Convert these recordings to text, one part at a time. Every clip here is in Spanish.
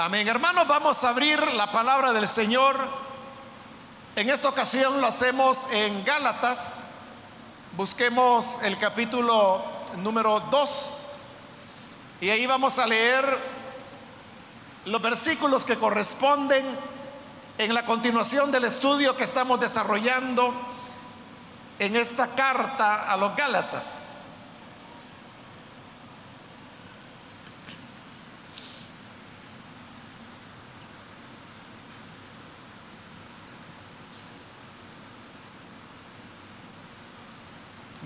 Amén. Hermanos, vamos a abrir la palabra del Señor. En esta ocasión lo hacemos en Gálatas. Busquemos el capítulo número 2. Y ahí vamos a leer los versículos que corresponden en la continuación del estudio que estamos desarrollando en esta carta a los Gálatas.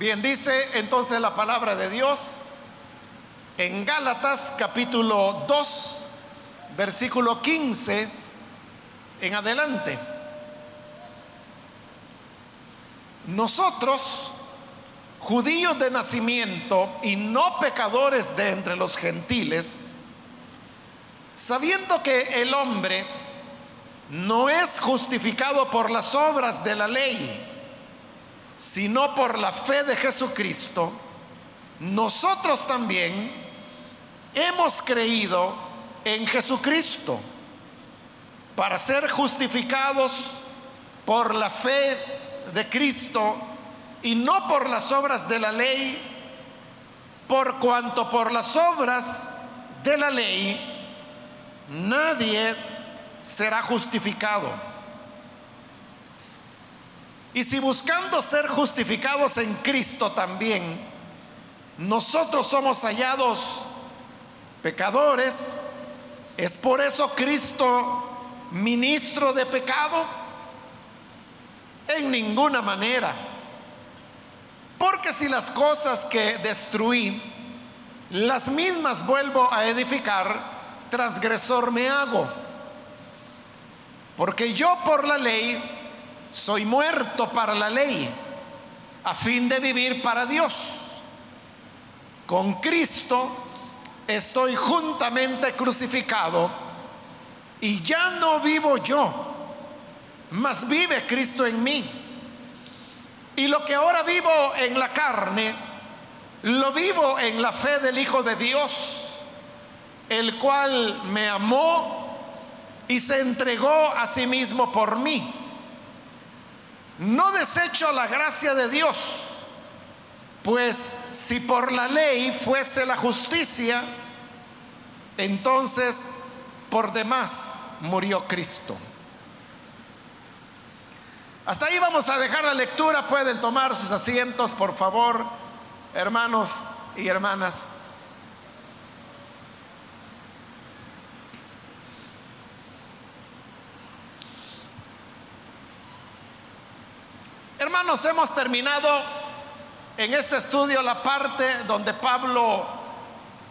Bien, dice entonces la palabra de Dios en Gálatas capítulo 2, versículo 15 en adelante. Nosotros, judíos de nacimiento y no pecadores de entre los gentiles, sabiendo que el hombre no es justificado por las obras de la ley, sino por la fe de Jesucristo, nosotros también hemos creído en Jesucristo para ser justificados por la fe de Cristo y no por las obras de la ley, por cuanto por las obras de la ley nadie será justificado. Y si buscando ser justificados en Cristo también, nosotros somos hallados pecadores, ¿es por eso Cristo ministro de pecado? En ninguna manera. Porque si las cosas que destruí, las mismas vuelvo a edificar, transgresor me hago. Porque yo por la ley soy muerto para la ley a fin de vivir para Dios. Con Cristo estoy juntamente crucificado y ya no vivo yo, mas vive Cristo en mí. Y lo que ahora vivo en la carne, lo vivo en la fe del Hijo de Dios, el cual me amó y se entregó a sí mismo por mí. No desecho la gracia de Dios, pues si por la ley fuese la justicia, entonces por demás murió Cristo. Hasta ahí vamos a dejar la lectura. Pueden tomar sus asientos, por favor, hermanos y hermanas. Hermanos, hemos terminado en este estudio la parte donde Pablo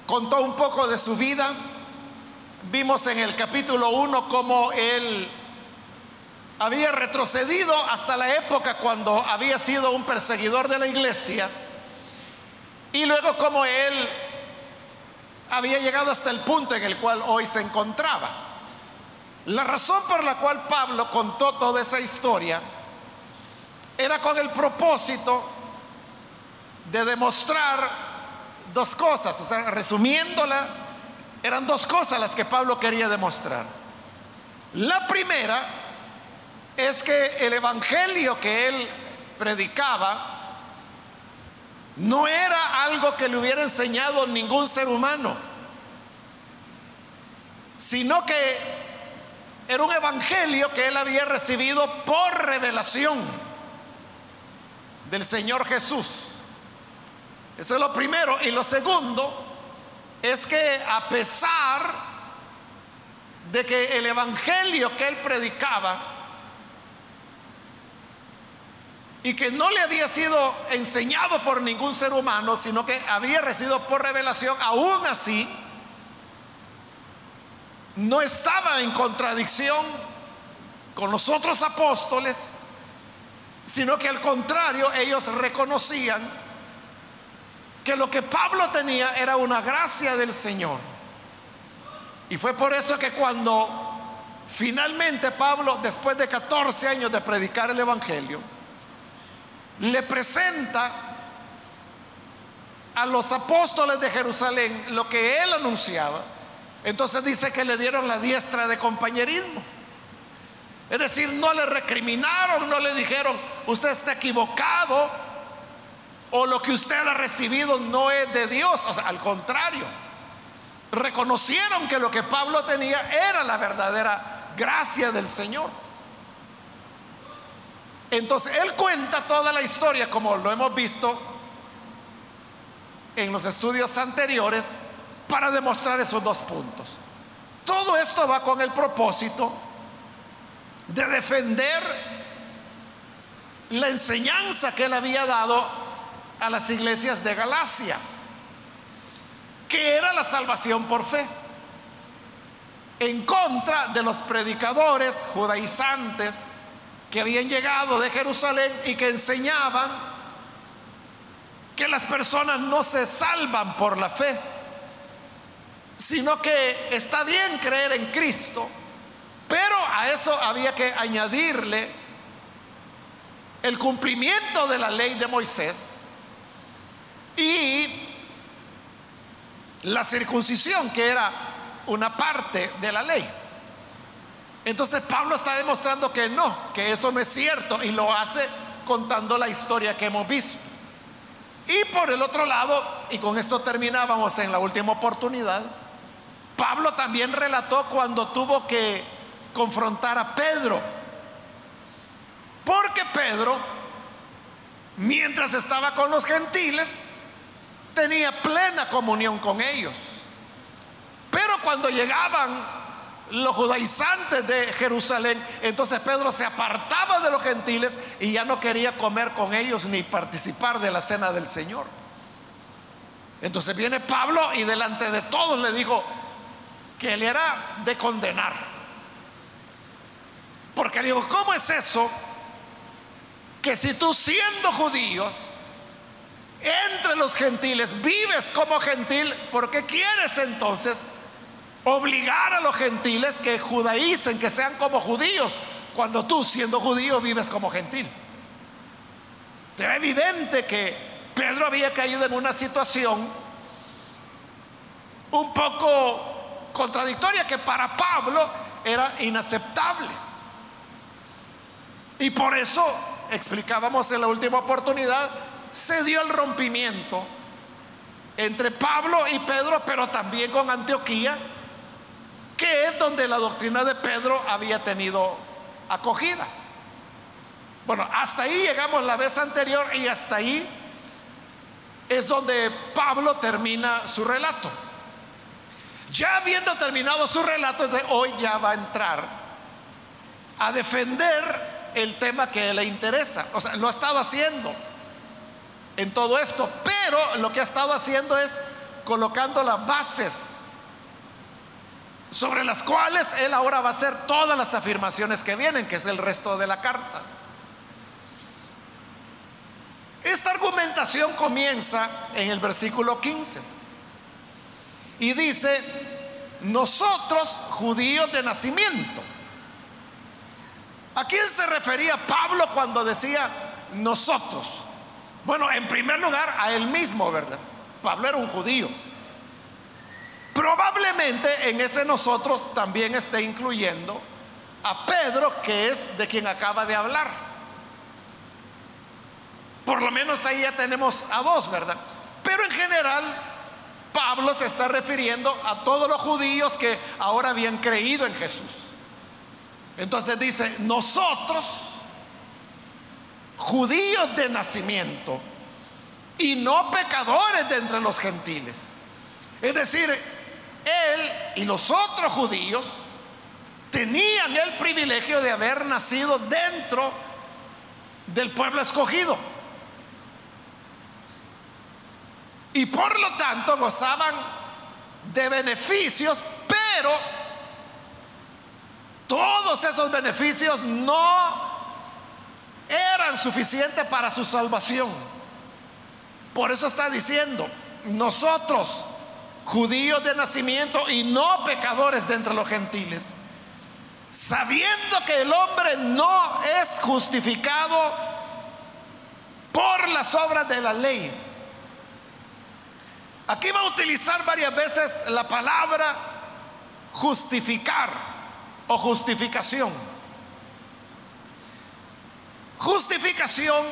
contó un poco de su vida. Vimos en el capítulo 1 cómo él había retrocedido hasta la época cuando había sido un perseguidor de la iglesia y luego cómo él había llegado hasta el punto en el cual hoy se encontraba. La razón por la cual Pablo contó toda esa historia era con el propósito de demostrar dos cosas, o sea, resumiéndola, eran dos cosas las que Pablo quería demostrar. La primera es que el evangelio que él predicaba no era algo que le hubiera enseñado ningún ser humano, sino que era un evangelio que él había recibido por revelación del Señor Jesús. Eso es lo primero. Y lo segundo es que a pesar de que el evangelio que él predicaba y que no le había sido enseñado por ningún ser humano, sino que había recibido por revelación, aún así, no estaba en contradicción con los otros apóstoles sino que al contrario ellos reconocían que lo que Pablo tenía era una gracia del Señor. Y fue por eso que cuando finalmente Pablo, después de 14 años de predicar el Evangelio, le presenta a los apóstoles de Jerusalén lo que él anunciaba, Entonces dice que le dieron la diestra de compañerismo. Es decir, no le recriminaron, no le dijeron, usted está equivocado o lo que usted ha recibido no es de Dios. O sea, al contrario, reconocieron que lo que Pablo tenía era la verdadera gracia del Señor. Entonces, él cuenta toda la historia como lo hemos visto en los estudios anteriores para demostrar esos dos puntos. Todo esto va con el propósito de defender la enseñanza que él había dado a las iglesias de Galacia, que era la salvación por fe, en contra de los predicadores judaizantes que habían llegado de Jerusalén y que enseñaban que las personas no se salvan por la fe, sino que está bien creer en Cristo, a eso había que añadirle el cumplimiento de la ley de Moisés y la circuncisión, que era una parte de la ley. Entonces Pablo está demostrando que no, que eso no es cierto y lo hace contando la historia que hemos visto. Y por el otro lado, y con esto terminábamos en la última oportunidad, Pablo también relató cuando tuvo que confrontar a Pedro. Porque Pedro, mientras estaba con los gentiles, tenía plena comunión con ellos. Pero cuando llegaban los judaizantes de Jerusalén, entonces Pedro se apartaba de los gentiles y ya no quería comer con ellos ni participar de la cena del Señor. Entonces viene Pablo y delante de todos le dijo, que le era de condenar. Porque digo, ¿cómo es eso? Que si tú siendo judíos, entre los gentiles, vives como gentil, ¿por qué quieres entonces obligar a los gentiles que judaicen, que sean como judíos, cuando tú siendo judío vives como gentil? Era evidente que Pedro había caído en una situación un poco contradictoria que para Pablo era inaceptable. Y por eso, explicábamos en la última oportunidad, se dio el rompimiento entre Pablo y Pedro, pero también con Antioquía, que es donde la doctrina de Pedro había tenido acogida. Bueno, hasta ahí llegamos la vez anterior y hasta ahí es donde Pablo termina su relato. Ya habiendo terminado su relato, de hoy ya va a entrar a defender el tema que le interesa. O sea, lo ha estado haciendo en todo esto, pero lo que ha estado haciendo es colocando las bases sobre las cuales él ahora va a hacer todas las afirmaciones que vienen, que es el resto de la carta. Esta argumentación comienza en el versículo 15 y dice, nosotros judíos de nacimiento. ¿A quién se refería Pablo cuando decía nosotros? Bueno, en primer lugar a él mismo, ¿verdad? Pablo era un judío. Probablemente en ese nosotros también esté incluyendo a Pedro, que es de quien acaba de hablar. Por lo menos ahí ya tenemos a dos, ¿verdad? Pero en general Pablo se está refiriendo a todos los judíos que ahora habían creído en Jesús. Entonces dice, nosotros, judíos de nacimiento, y no pecadores de entre los gentiles. Es decir, él y los otros judíos tenían el privilegio de haber nacido dentro del pueblo escogido. y por lo tanto gozaban de beneficios, pero todos esos beneficios no eran suficientes para su salvación. Por eso está diciendo, nosotros, judíos de nacimiento y no pecadores de entre los gentiles, sabiendo que el hombre no es justificado por las obras de la ley, Aquí va a utilizar varias veces la palabra justificar o justificación. Justificación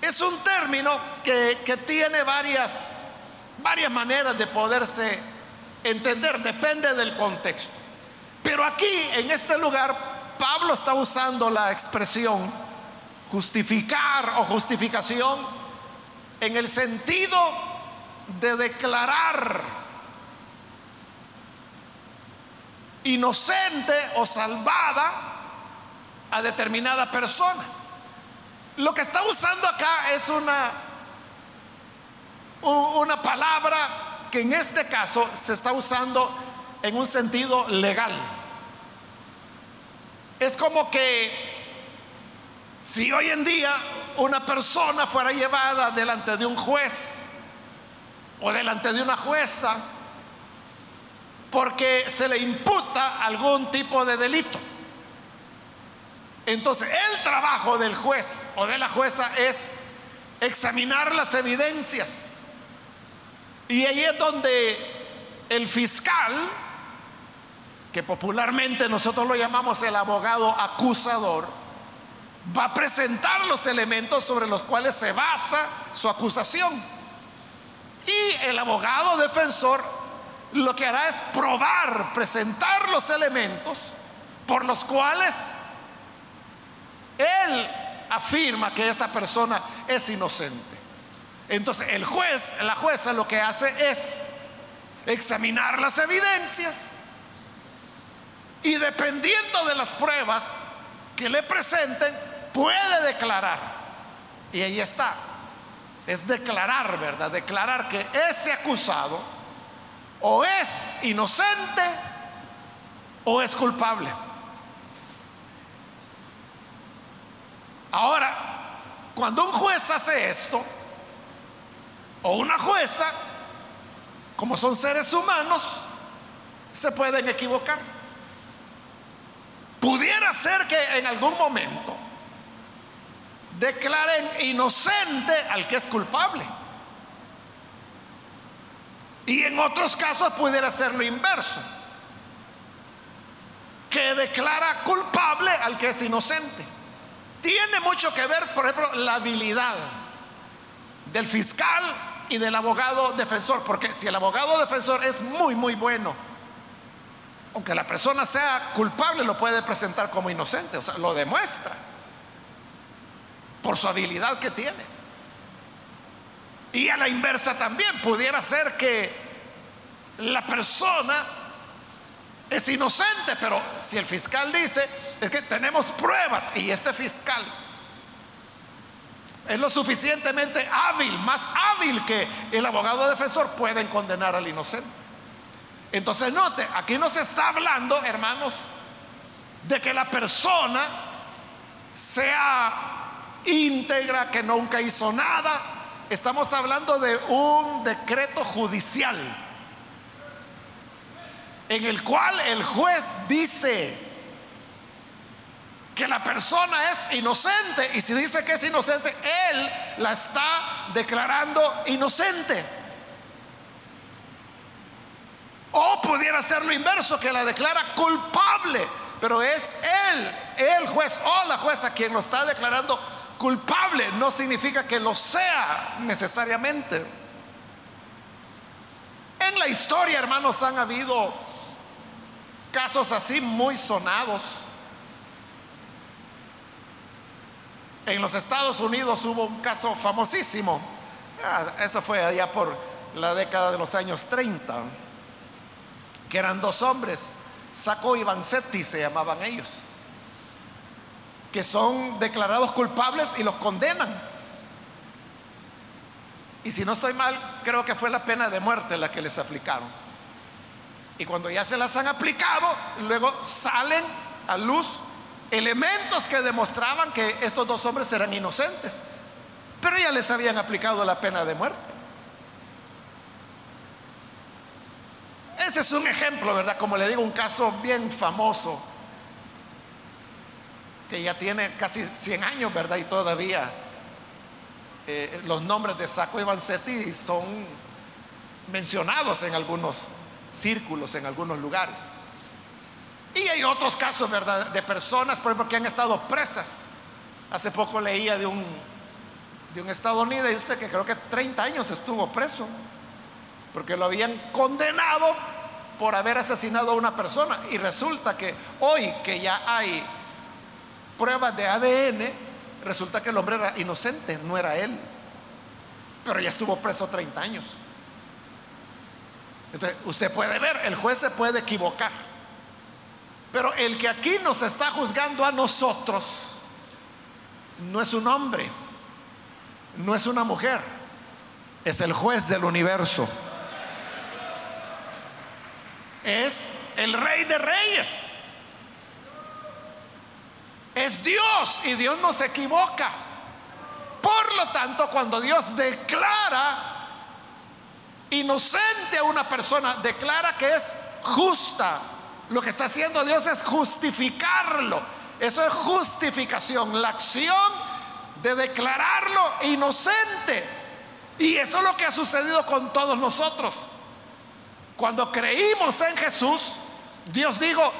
es un término que, tiene varias, varias maneras de poderse entender, depende del contexto. Pero aquí, en este lugar, Pablo está usando la expresión justificar o justificación en el sentido de declarar inocente o salvada a determinada persona. Lo que está usando acá es una, una palabra que en este caso se está usando en un sentido legal. Es como que si hoy en día una persona fuera llevada delante de un juez o delante de una jueza porque se le imputa algún tipo de delito, entonces el trabajo del juez o de la jueza es examinar las evidencias. Y ahí es donde el fiscal, que popularmente nosotros lo llamamos el abogado acusador, va a presentar los elementos sobre los cuales se basa su acusación. Y el abogado defensor lo que hará es probar, presentar los elementos por los cuales él afirma que esa persona es inocente. Entonces el juez, la jueza lo que hace es examinar las evidencias y dependiendo de las pruebas que le presenten, puede declarar. Y ahí está. Es declarar, ¿verdad? Declarar que ese acusado o es inocente o es culpable. Ahora, cuando un juez hace esto, o una jueza, como son seres humanos, se pueden equivocar. Pudiera ser que en algún momento declaren inocente al que es culpable. Y en otros casos pudiera ser lo inverso, que declara culpable al que es inocente. Tiene mucho que ver, por ejemplo, la habilidad del fiscal y del abogado defensor, porque si el abogado defensor es muy, muy bueno, aunque la persona sea culpable, lo puede presentar como inocente, o sea, lo demuestra por su habilidad que tiene. Y a la inversa también, pudiera ser que la persona es inocente, pero si el fiscal dice, es que tenemos pruebas y este fiscal es lo suficientemente hábil, más hábil que el abogado defensor, pueden condenar al inocente. Entonces note, aquí no se está hablando, hermanos, de que la persona sea íntegra, que nunca hizo nada. Estamos hablando de un decreto judicial en el cual el juez dice que la persona es inocente y si dice que es inocente, él la está declarando inocente. O pudiera ser lo inverso, que la declara culpable, pero es él, el juez o la jueza quien lo está declarando culpable. No significa que lo sea necesariamente. En la historia, hermanos, han habido Casos así muy sonados. En los Estados Unidos hubo un caso famosísimo. Ah, eso fue allá por la década de los años 30, que eran dos hombres, Saco y Vanzetti se llamaban ellos, que son declarados culpables y los condenan. Y si no estoy mal, creo que fue la pena de muerte la que les aplicaron. Y cuando ya se las han aplicado, luego salen a luz elementos que demostraban que estos dos hombres eran inocentes, pero ya les habían aplicado la pena de muerte. Ese es un ejemplo, ¿verdad? Como le digo, un caso bien famoso, que ya tiene casi 100 años, ¿verdad? Y todavía eh, los nombres de Saco y Vanzetti son mencionados en algunos círculos, en algunos lugares. Y hay otros casos, ¿verdad? De personas, por ejemplo, que han estado presas. Hace poco leía de un, de un estadounidense que creo que 30 años estuvo preso, porque lo habían condenado por haber asesinado a una persona. Y resulta que hoy que ya hay pruebas de ADN, resulta que el hombre era inocente, no era él. Pero ya estuvo preso 30 años. Usted puede ver, el juez se puede equivocar. Pero el que aquí nos está juzgando a nosotros no es un hombre, no es una mujer, es el juez del universo. Es el rey de reyes. Es Dios y Dios no se equivoca. Por lo tanto, cuando Dios declara inocente a una persona, declara que es justa. Lo que está haciendo Dios es justificarlo. Eso es justificación, la acción de declararlo inocente. Y eso es lo que ha sucedido con todos nosotros. Cuando creímos en Jesús, Dios dijo,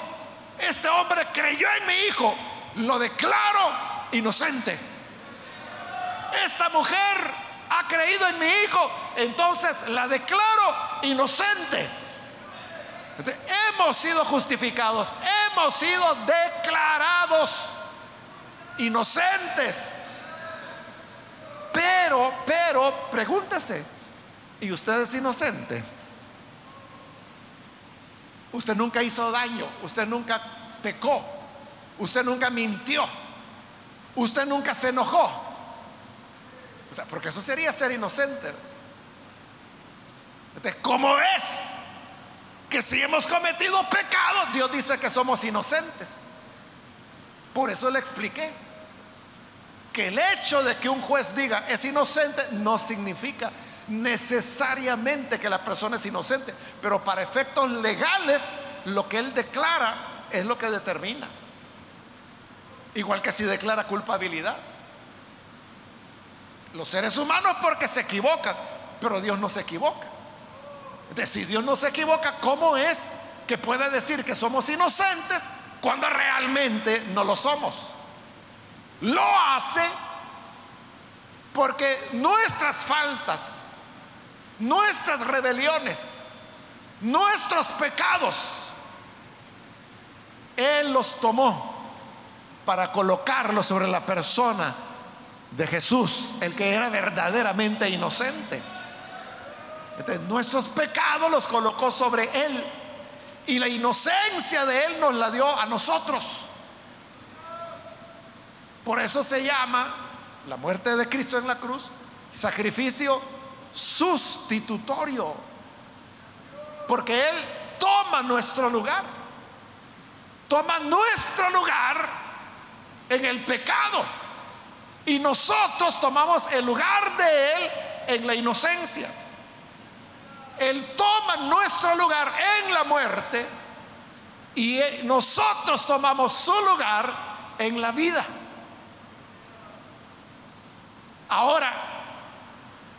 este hombre creyó en mi hijo, lo declaro inocente. Esta mujer ha creído en mi hijo, entonces la declaro inocente. hemos sido justificados, hemos sido declarados inocentes. Pero, pero, pregúntese, ¿y usted es inocente? Usted nunca hizo daño, usted nunca pecó, usted nunca mintió, usted nunca se enojó. O sea, porque eso sería ser inocente. Entonces, ¿cómo es que si hemos cometido pecado, Dios dice que somos inocentes? Por eso le expliqué que el hecho de que un juez diga es inocente no significa necesariamente que la persona es inocente, pero para efectos legales lo que él declara es lo que determina. Igual que si declara culpabilidad. Los seres humanos porque se equivocan, pero Dios no se equivoca. Entonces, si Dios no se equivoca, ¿cómo es que puede decir que somos inocentes cuando realmente no lo somos? Lo hace porque nuestras faltas, nuestras rebeliones, nuestros pecados, Él los tomó para colocarlos sobre la persona de Jesús, el que era verdaderamente inocente. nuestros pecados los colocó sobre Él y la inocencia de Él nos la dio a nosotros. Por eso se llama la muerte de Cristo en la cruz sacrificio sustitutorio. Porque Él toma nuestro lugar. Toma nuestro lugar en el pecado y nosotros tomamos el lugar de Él en la inocencia. Él toma nuestro lugar en la muerte y nosotros tomamos su lugar en la vida. Ahora,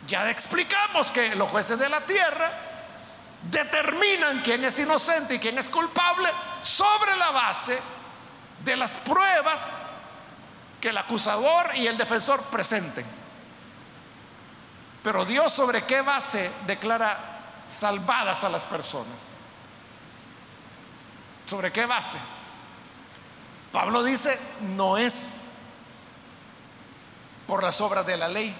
ya explicamos que los jueces de la tierra determinan quién es inocente y quién es culpable sobre la base de las pruebas que el acusador y el defensor presenten. Pero Dios sobre qué base declara salvadas a las personas. ¿Sobre qué base? Pablo dice, no es por las obras de la ley.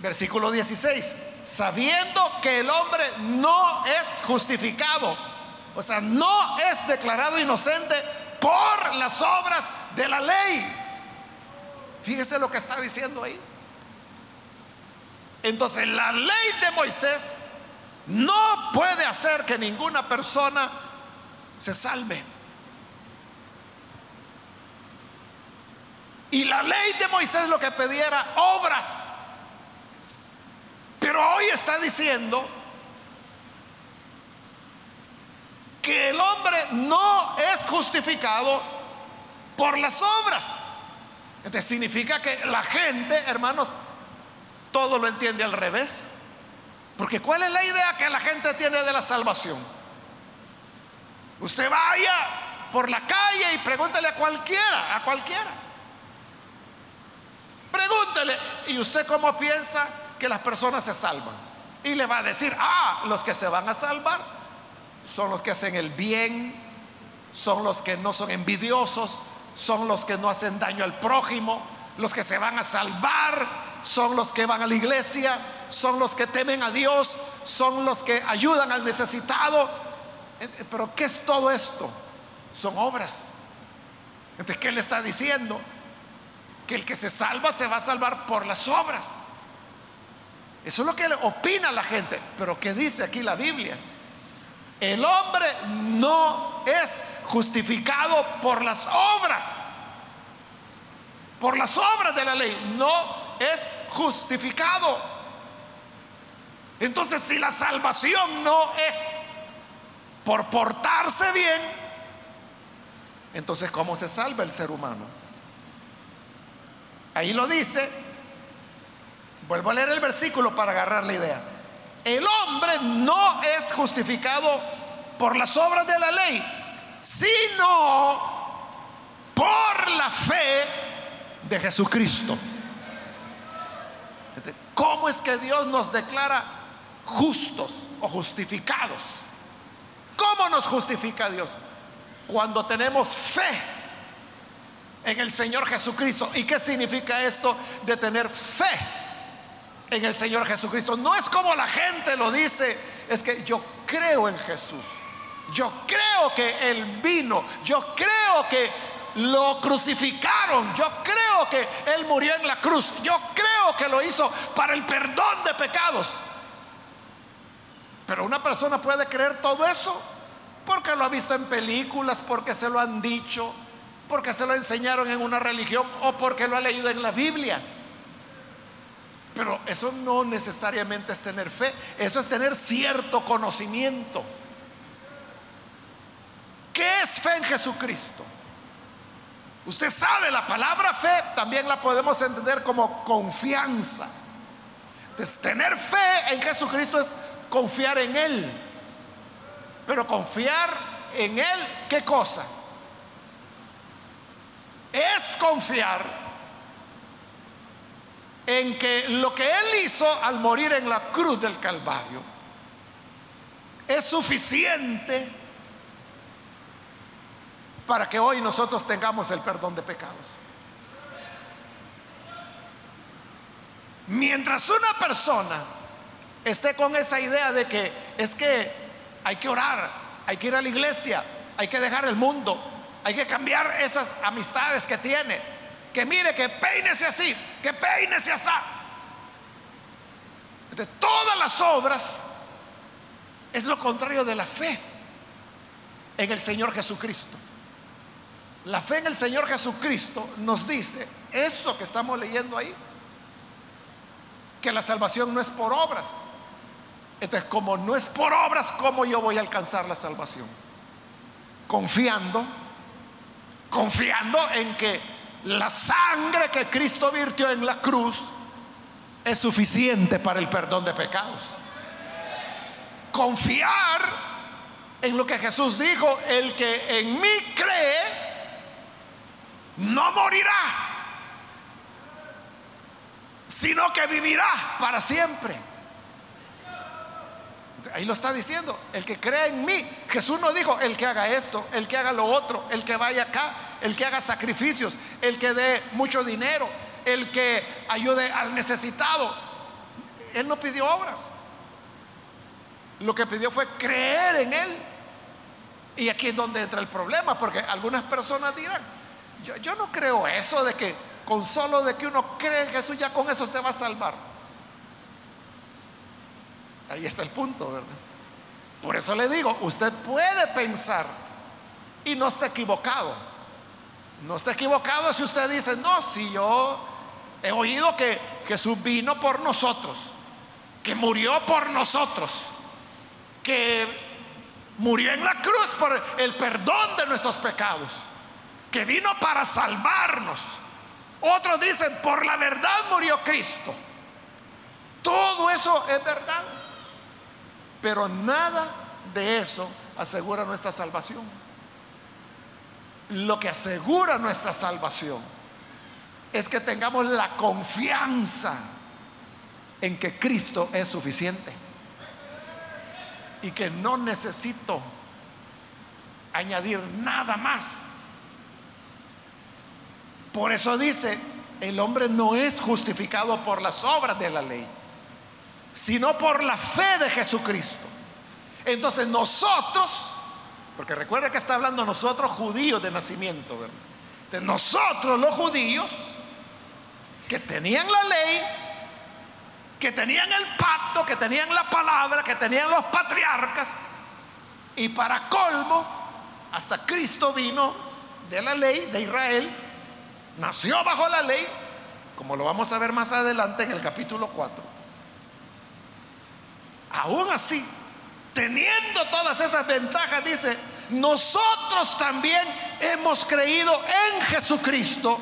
Versículo 16, sabiendo que el hombre no es justificado, o sea, no es declarado inocente por las obras de la ley. Fíjese lo que está diciendo ahí. Entonces la ley de Moisés no puede hacer que ninguna persona se salve. Y la ley de Moisés lo que pedía era obras. Pero hoy está diciendo que el hombre no es justificado por las obras. Entonces significa que la gente, hermanos, todo lo entiende al revés. Porque ¿cuál es la idea que la gente tiene de la salvación? Usted vaya por la calle y pregúntele a cualquiera, a cualquiera. Pregúntele, ¿y usted cómo piensa que las personas se salvan? Y le va a decir, ah, los que se van a salvar son los que hacen el bien, son los que no son envidiosos, son los que no hacen daño al prójimo, los que se van a salvar, son los que van a la iglesia, son los que temen a Dios, son los que ayudan al necesitado. Eh, pero ¿qué es todo esto? Son obras. Entonces, ¿qué le está diciendo? Que el que se salva se va a salvar por las obras. Eso es lo que opina la gente. Pero ¿qué dice aquí la Biblia? El hombre no es justificado por las obras. Por las obras de la ley. No es justificado. Entonces, si la salvación no es por portarse bien, entonces ¿cómo se salva el ser humano? Ahí lo dice. Vuelvo a leer el versículo para agarrar la idea. El hombre no es justificado por las obras de la ley, sino por la fe de Jesucristo. ¿Cómo es que Dios nos declara justos o justificados? ¿Cómo nos justifica Dios? Cuando tenemos fe en el Señor Jesucristo. ¿Y qué significa esto de tener fe en el Señor Jesucristo? No es como la gente lo dice, es que yo creo en Jesús. Yo creo que Él vino. Yo creo que lo crucificaron. Yo creo que Él murió en la cruz. Yo creo que lo hizo para el perdón de pecados. Pero una persona puede creer todo eso porque lo ha visto en películas, porque se lo han dicho, porque se lo enseñaron en una religión o porque lo ha leído en la Biblia. Pero eso no necesariamente es tener fe, eso es tener cierto conocimiento. ¿Qué es fe en Jesucristo? Usted sabe, la palabra fe también la podemos entender como confianza. Entonces, tener fe en Jesucristo es confiar en Él. Pero confiar en Él, ¿qué cosa? Es confiar en que lo que Él hizo al morir en la cruz del Calvario es suficiente para que hoy nosotros tengamos el perdón de pecados. Mientras una persona esté con esa idea de que es que hay que orar, hay que ir a la iglesia, hay que dejar el mundo, hay que cambiar esas amistades que tiene, que mire, que peínese así, que peínese así. De todas las obras es lo contrario de la fe en el Señor Jesucristo. La fe en el Señor Jesucristo nos dice eso que estamos leyendo ahí, que la salvación no es por obras. Entonces, como no es por obras, ¿cómo yo voy a alcanzar la salvación? Confiando, confiando en que la sangre que Cristo virtió en la cruz es suficiente para el perdón de pecados. Confiar en lo que Jesús dijo, el que en mí cree, no morirá, sino que vivirá para siempre. Ahí lo está diciendo, el que cree en mí. Jesús no dijo el que haga esto, el que haga lo otro, el que vaya acá, el que haga sacrificios, el que dé mucho dinero, el que ayude al necesitado. Él no pidió obras. Lo que pidió fue creer en Él. Y aquí es donde entra el problema, porque algunas personas dirán, yo, no creo eso de que con solo de que uno cree en Jesús ya con eso se va a salvar. Ahí está el punto, ¿verdad? Por eso le digo, usted puede pensar y no está equivocado. No está equivocado si usted dice, no, si yo he oído que Jesús vino por nosotros, que murió por nosotros, que murió en la cruz por el perdón de nuestros pecados que vino para salvarnos. Otros dicen, por la verdad murió Cristo. Todo eso es verdad. Pero nada de eso asegura nuestra salvación. Lo que asegura nuestra salvación es que tengamos la confianza en que Cristo es suficiente y que no necesito añadir nada más. Por eso dice, el hombre no es justificado por las obras de la ley, sino por la fe de Jesucristo. Entonces nosotros, porque recuerda que está hablando nosotros judíos de nacimiento. De nosotros los judíos que tenían la ley, que tenían el pacto, que tenían la palabra, que tenían los patriarcas, y para colmo, hasta Cristo vino de la ley de Israel, nació bajo la ley, como lo vamos a ver más adelante en el capítulo 4. Aún así, teniendo todas esas ventajas, dice, nosotros también hemos creído en Jesucristo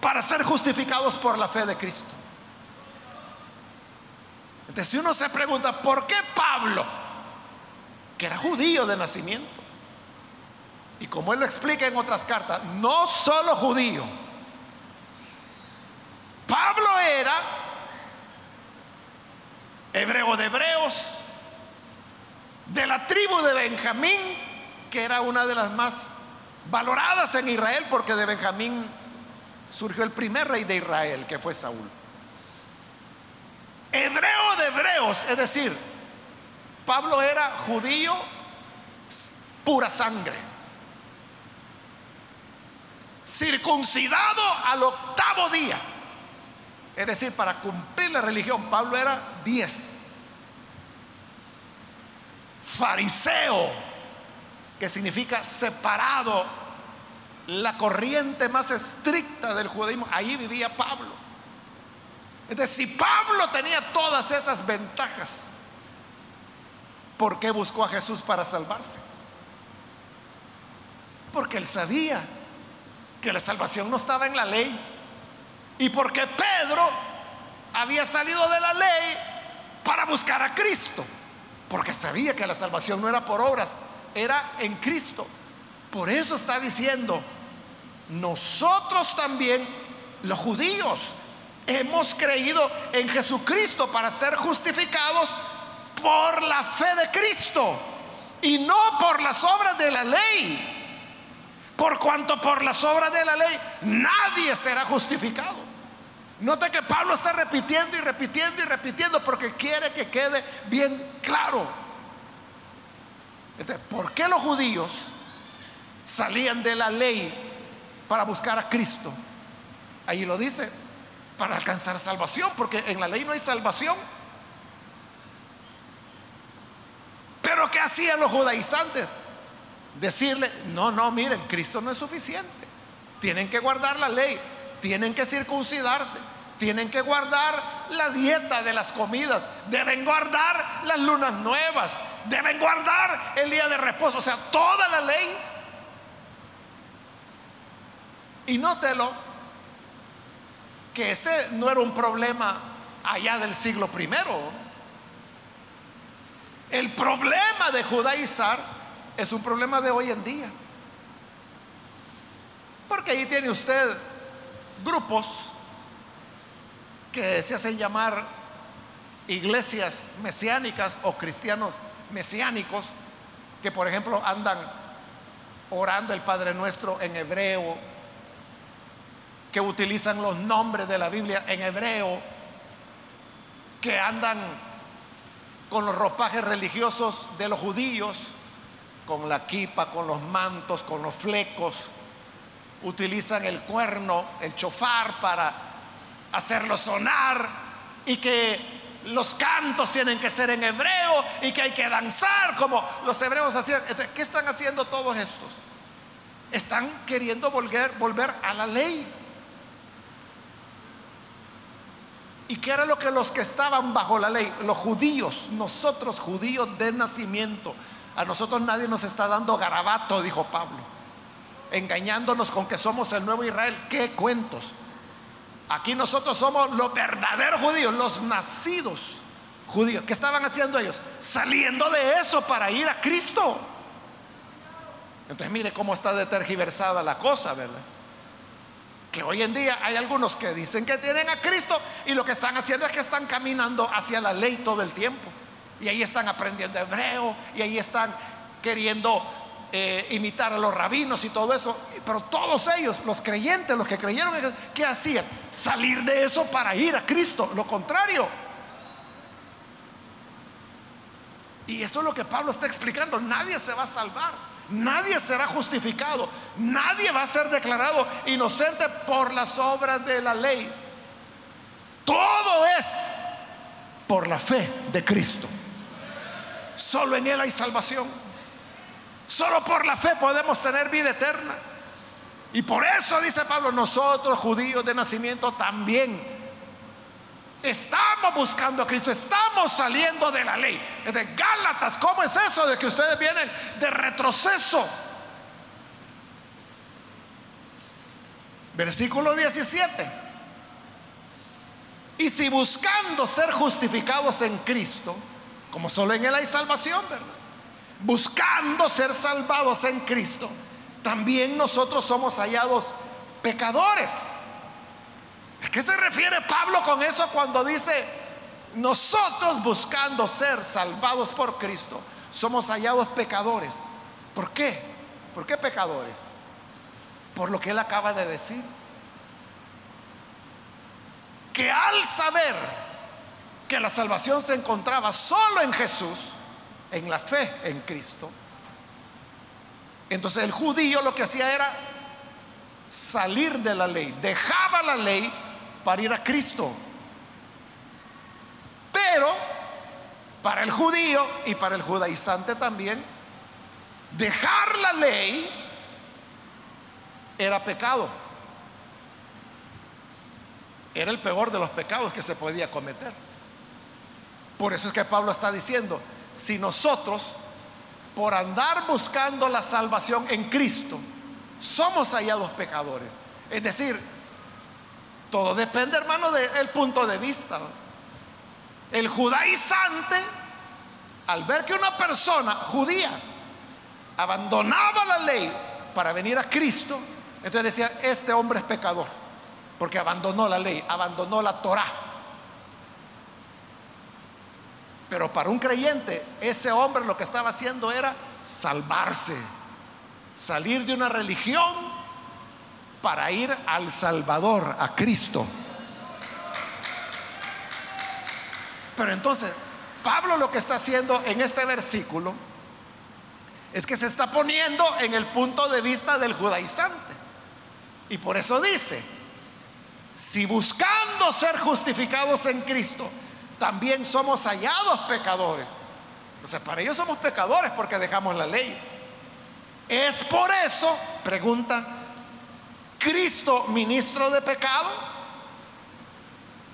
para ser justificados por la fe de Cristo. Entonces, si uno se pregunta, ¿por qué Pablo, que era judío de nacimiento, y como él lo explica en otras cartas, no solo judío, Pablo era hebreo de hebreos, de la tribu de Benjamín, que era una de las más valoradas en Israel, porque de Benjamín surgió el primer rey de Israel, que fue Saúl. Hebreo de hebreos, es decir, Pablo era judío pura sangre, circuncidado al octavo día, es decir, para cumplir la religión, Pablo era diez. Fariseo, que significa separado la corriente más estricta del judaísmo, ahí vivía Pablo. Entonces, si Pablo tenía todas esas ventajas, ¿por qué buscó a Jesús para salvarse? Porque él sabía que la salvación no estaba en la ley. Y porque Pedro había salido de la ley para buscar a Cristo. Porque sabía que la salvación no era por obras, era en Cristo. Por eso está diciendo, nosotros también, los judíos, hemos creído en Jesucristo para ser justificados por la fe de Cristo y no por las obras de la ley. Por cuanto por las obras de la ley nadie será justificado. Note que Pablo está repitiendo y repitiendo y repitiendo porque quiere que quede bien claro. ¿por qué los judíos salían de la ley para buscar a Cristo. Ahí lo dice, para alcanzar salvación, porque en la ley no hay salvación. Pero ¿qué hacían los judaizantes? Decirle, no, no, miren, Cristo no es suficiente. Tienen que guardar la ley, tienen que circuncidarse, tienen que guardar la dieta de las comidas, deben guardar las lunas nuevas, deben guardar el día de reposo, o sea, toda la ley y nótelo que este no era un problema allá del siglo primero. El problema de judaizar es un problema de hoy en día. Porque ahí tiene usted grupos que se hacen llamar iglesias mesiánicas o cristianos mesiánicos, que por ejemplo andan orando el Padre Nuestro en hebreo, que utilizan los nombres de la Biblia en hebreo, que andan con los ropajes religiosos de los judíos, con la kipa, con los mantos, con los flecos, utilizan el cuerno, el chofar para hacerlo sonar y que los cantos tienen que ser en hebreo y que hay que danzar como los hebreos hacían. ¿Qué están haciendo todos estos? Están queriendo volver, volver a la ley. ¿Y qué era lo que los que estaban bajo la ley? Los judíos, nosotros judíos de nacimiento. A nosotros nadie nos está dando garabato, dijo Pablo, engañándonos con que somos el nuevo Israel. ¿Qué cuentos? Aquí nosotros somos los verdaderos judíos, los nacidos judíos. ¿Qué estaban haciendo ellos? Saliendo de eso para ir a Cristo. Entonces mire cómo está detergiversada la cosa, ¿verdad? Que hoy en día hay algunos que dicen que tienen a Cristo y lo que están haciendo es que están caminando hacia la ley todo el tiempo. Y ahí están aprendiendo hebreo y ahí están queriendo eh, imitar a los rabinos y todo eso. Pero todos ellos, los creyentes, los que creyeron, ¿qué hacían? Salir de eso para ir a Cristo. Lo contrario. Y eso es lo que Pablo está explicando. Nadie se va a salvar. Nadie será justificado. Nadie va a ser declarado inocente por las obras de la ley. Todo es por la fe de Cristo. Solo en Él hay salvación. Solo por la fe podemos tener vida eterna. Y por eso dice Pablo, nosotros judíos de nacimiento también Estamos buscando a Cristo, estamos saliendo de la ley. De Gálatas, ¿cómo es eso de que ustedes vienen de retroceso? Versículo 17. Y si buscando ser justificados en Cristo, como solo en Él hay salvación. Buscando ser salvados en Cristo, también nosotros somos hallados pecadores. ¿A qué se refiere Pablo con eso cuando dice, nosotros buscando ser salvados por Cristo, somos hallados pecadores? ¿Por qué? ¿Por qué pecadores? Por lo que él acaba de decir. Que al saber que la salvación se encontraba solo en Jesús, en la fe en Cristo, entonces el judío lo que hacía era salir de la ley, dejaba la ley para ir a Cristo. Pero para el judío y para el judaizante también, dejar la ley era pecado. Era el peor de los pecados que se podía cometer. Por eso es que Pablo está diciendo, si nosotros, por andar buscando la salvación en Cristo, somos hallados pecadores, es decir, todo depende, hermano, del punto de vista. El judaizante, al ver que una persona judía abandonaba la ley para venir a Cristo, entonces decía, este hombre es pecador, porque abandonó la ley, abandonó la Torah. Pero para un creyente, ese hombre lo que estaba haciendo era salvarse, salir de una religión para ir al Salvador, a Cristo. Pero entonces, Pablo lo que está haciendo en este versículo es que se está poniendo en el punto de vista del judaizante. Y por eso dice, si buscando ser justificados en Cristo, también somos hallados pecadores. O sea, para ellos somos pecadores porque dejamos la ley. Es por eso, pregunta, Cristo ministro de pecado?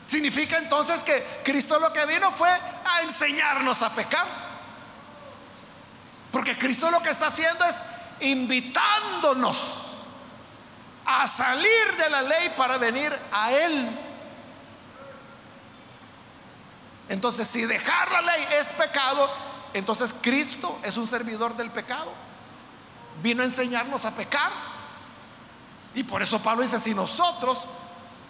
Significa entonces que Cristo lo que vino fue a enseñarnos a pecar. Porque Cristo lo que está haciendo es invitándonos a salir de la ley para venir a Él. Entonces, si dejar la ley es pecado, entonces Cristo es un servidor del pecado. Vino a enseñarnos a pecar. Y por eso Pablo dice, si nosotros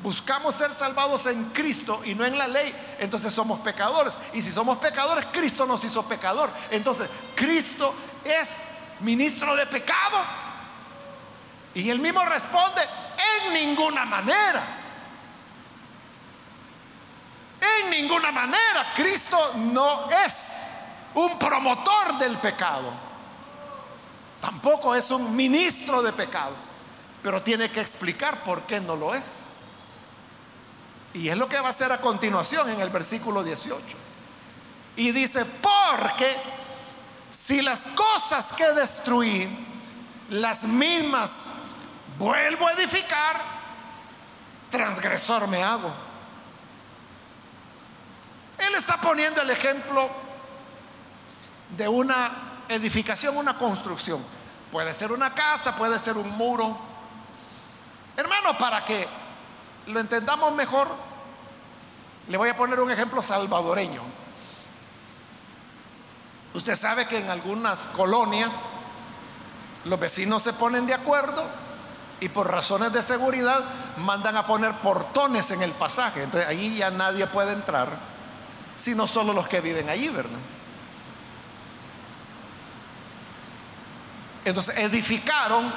buscamos ser salvados en Cristo y no en la ley, entonces somos pecadores. Y si somos pecadores, Cristo nos hizo pecador. Entonces, Cristo es ministro de pecado. Y él mismo responde, en ninguna manera. En ninguna manera. Cristo no es un promotor del pecado. Tampoco es un ministro de pecado pero tiene que explicar por qué no lo es. Y es lo que va a hacer a continuación en el versículo 18. Y dice, porque si las cosas que destruí, las mismas vuelvo a edificar, transgresor me hago. Él está poniendo el ejemplo de una edificación, una construcción. Puede ser una casa, puede ser un muro, Hermano, para que lo entendamos mejor, le voy a poner un ejemplo salvadoreño. Usted sabe que en algunas colonias los vecinos se ponen de acuerdo y por razones de seguridad mandan a poner portones en el pasaje. Entonces ahí ya nadie puede entrar, sino solo los que viven allí, ¿verdad? Entonces edificaron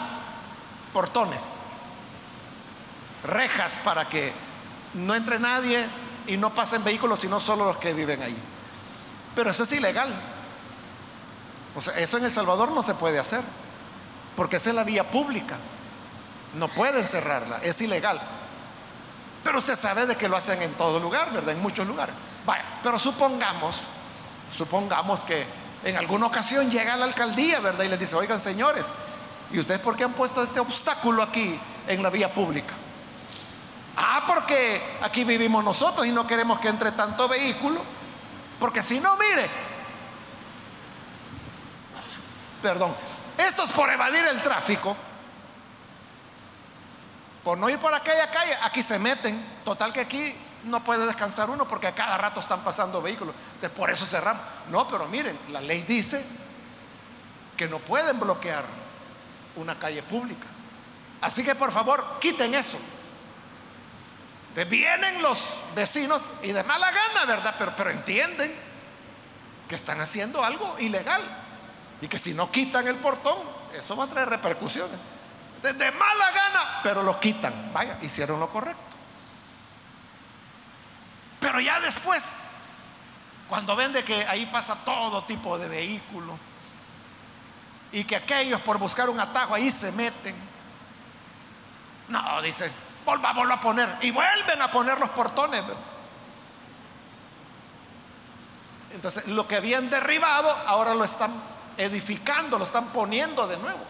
portones, rejas para que no entre nadie y no pasen vehículos, sino solo los que viven ahí. Pero eso es ilegal. O sea, eso en El Salvador no se puede hacer, porque esa es la vía pública. No pueden cerrarla, es ilegal. Pero usted sabe de que lo hacen en todo lugar, ¿verdad? En muchos lugares. Vaya, pero supongamos, supongamos que en alguna ocasión llega la alcaldía, ¿verdad? Y les dice, oigan señores, ¿y ustedes por qué han puesto este obstáculo aquí en la vía pública? Ah, porque aquí vivimos nosotros y no queremos que entre tanto vehículo. Porque si no, mire, perdón, esto es por evadir el tráfico, por no ir por aquella calle, aquí se meten. Total que aquí no puede descansar uno porque a cada rato están pasando vehículos. por eso cerramos. No, pero miren, la ley dice que no pueden bloquear una calle pública. Así que por favor, quiten eso. De vienen los vecinos y de mala gana, ¿verdad? Pero, entienden que están haciendo algo ilegal y que si no quitan el portón, eso va a traer repercusiones. De mala gana, pero lo quitan. Vaya, hicieron lo correcto. Pero ya después, cuando ven de que ahí pasa todo tipo de vehículos y que aquellos por buscar un atajo ahí se meten, no, dicen, volvámoslo a poner. Y vuelven a poner los portones. Entonces, lo que habían derribado, ahora lo están edificando, lo están poniendo de nuevo.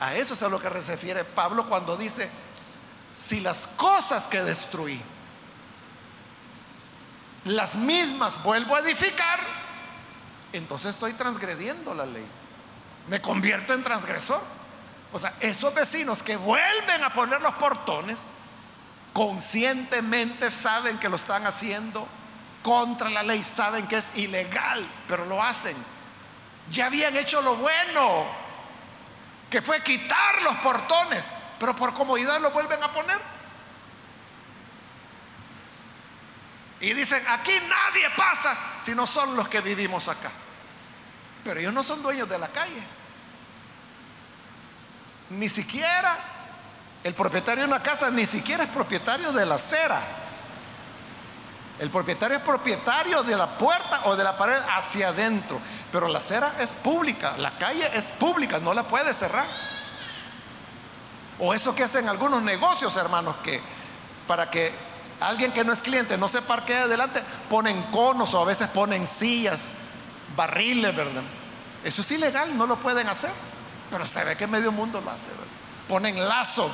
A eso es a lo que se refiere Pablo cuando dice, si las cosas que destruí, las mismas vuelvo a edificar, entonces estoy transgrediendo la ley. Me convierto en transgresor. O sea, esos vecinos que vuelven a poner los portones, conscientemente saben que lo están haciendo contra la ley, saben que es ilegal, pero lo hacen. Ya habían hecho lo bueno, que fue quitar los portones, pero por comodidad lo vuelven a poner. Y dicen, aquí nadie pasa, si no son los que vivimos acá. Pero ellos no son dueños de la calle. Ni siquiera el propietario de una casa, ni siquiera es propietario de la acera. El propietario es propietario de la puerta o de la pared hacia adentro. Pero la acera es pública, la calle es pública, no la puede cerrar. O eso que hacen algunos negocios, hermanos, que para que alguien que no es cliente no se parquee adelante, ponen conos o a veces ponen sillas, barriles, ¿verdad? Eso es ilegal, no lo pueden hacer. Pero usted ve que medio mundo lo hace. Ponen lazo.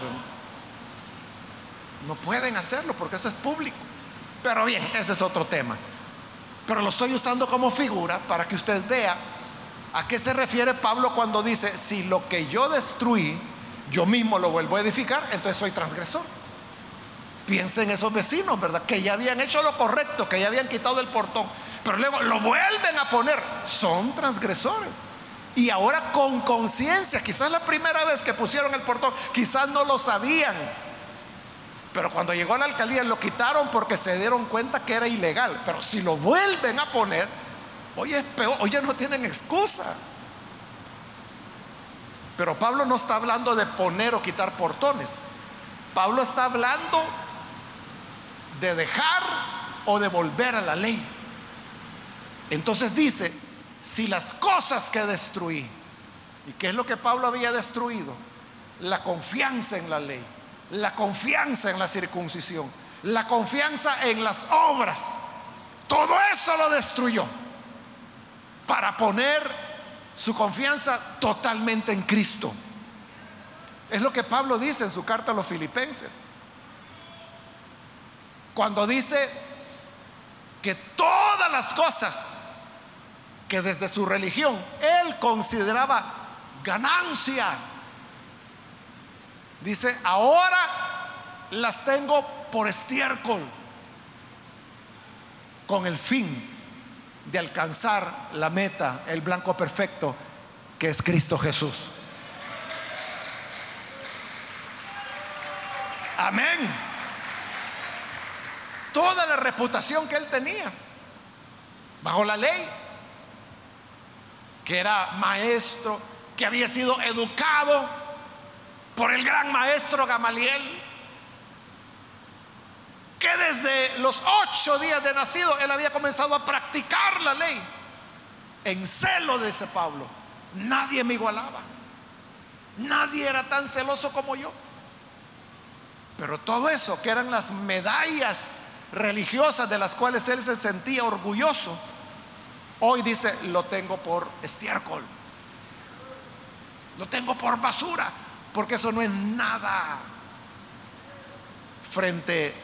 No pueden hacerlo porque eso es público. Pero bien, ese es otro tema. Pero lo estoy usando como figura para que usted vea a qué se refiere Pablo cuando dice, si lo que yo destruí, yo mismo lo vuelvo a edificar, entonces soy transgresor. Piensen esos vecinos, ¿verdad? Que ya habían hecho lo correcto, que ya habían quitado el portón, pero luego lo vuelven a poner. Son transgresores. Y ahora con conciencia, quizás la primera vez que pusieron el portón, quizás no lo sabían. Pero cuando llegó a la alcaldía lo quitaron porque se dieron cuenta que era ilegal. Pero si lo vuelven a poner, hoy es peor, hoy ya no tienen excusa. Pero Pablo no está hablando de poner o quitar portones. Pablo está hablando de dejar o de volver a la ley. Entonces dice, si las cosas que destruí, ¿y qué es lo que Pablo había destruido? La confianza en la ley, la confianza en la circuncisión, la confianza en las obras, todo eso lo destruyó para poner su confianza totalmente en Cristo. Es lo que Pablo dice en su carta a los filipenses. Cuando dice que todas las cosas que desde su religión él consideraba ganancia. Dice, ahora las tengo por estiércol, con el fin de alcanzar la meta, el blanco perfecto, que es Cristo Jesús. Amén. Toda la reputación que él tenía bajo la ley, que era maestro, que había sido educado por el gran maestro Gamaliel, que desde los ocho días de nacido él había comenzado a practicar la ley. En celo, de ese Pablo, nadie me igualaba. Nadie era tan celoso como yo. Pero todo eso, que eran las medallas religiosas de las cuales él se sentía orgulloso, hoy dice, lo tengo por estiércol. Lo tengo por basura, porque eso no es nada frente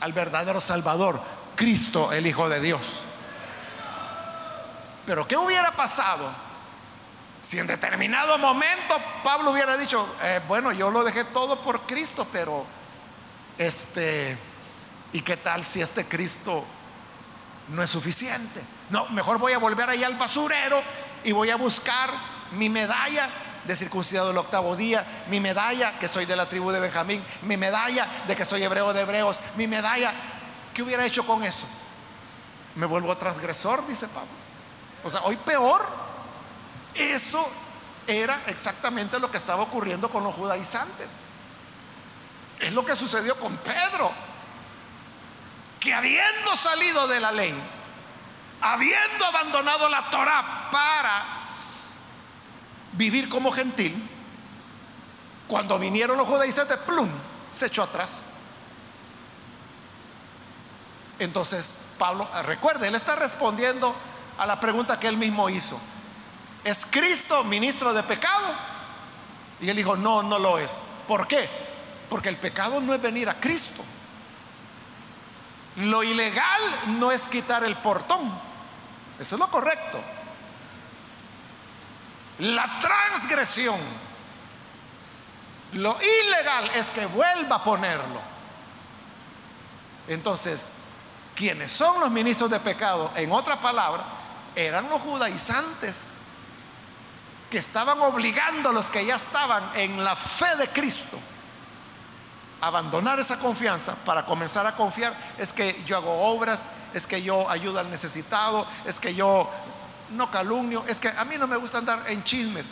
al verdadero Salvador, Cristo el Hijo de Dios. Pero ¿qué hubiera pasado si en determinado momento Pablo hubiera dicho, eh, bueno, yo lo dejé todo por Cristo, pero este, ¿y qué tal si este Cristo no es suficiente? No, mejor voy a volver ahí al basurero y voy a buscar mi medalla de circuncidado el octavo día, mi medalla que soy de la tribu de Benjamín, mi medalla de que soy hebreo de hebreos, mi medalla, ¿qué hubiera hecho con eso? Me vuelvo transgresor, dice Pablo. O sea, hoy peor. Eso era exactamente lo que estaba ocurriendo con los judaizantes. Es lo que sucedió con Pedro, que habiendo salido de la ley, habiendo abandonado la Torah para vivir como gentil, cuando vinieron los judaizantes, plum, se echó atrás. Entonces, Pablo, ah, recuerde, él está respondiendo a la pregunta que él mismo hizo. ¿Es Cristo ministro de pecado? Y él dijo, no, no lo es. ¿Por qué? Porque el pecado no es venir a Cristo. Lo ilegal no es quitar el portón. Eso es lo correcto. La transgresión, lo ilegal es que vuelva a ponerlo. Entonces, quienes son los ministros de pecado, en otra palabra, eran los judaizantes que estaban obligando a los que ya estaban en la fe de Cristo abandonar esa confianza para comenzar a confiar. Es que yo hago obras, es que yo ayudo al necesitado, es que yo no calumnio, es que a mí no me gusta andar en chismes.